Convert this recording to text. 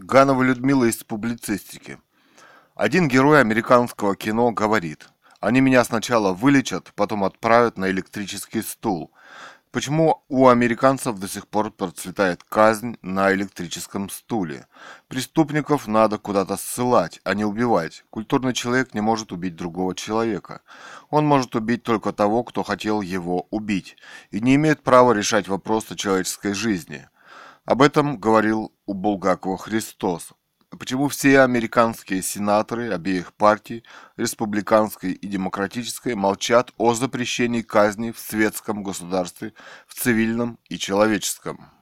Ганова Людмила из публицистики. Один герой американского кино говорит, они меня сначала вылечат, потом отправят на электрический стул. Почему у американцев до сих пор процветает казнь на электрическом стуле? Преступников надо куда-то ссылать, а не убивать. Культурный человек не может убить другого человека. Он может убить только того, кто хотел его убить, и не имеет права решать вопросы человеческой жизни. Об этом говорил у Булгакова Христос. Почему все американские сенаторы обеих партий, республиканской и демократической, молчат о запрещении казни в светском государстве, в цивильном и человеческом?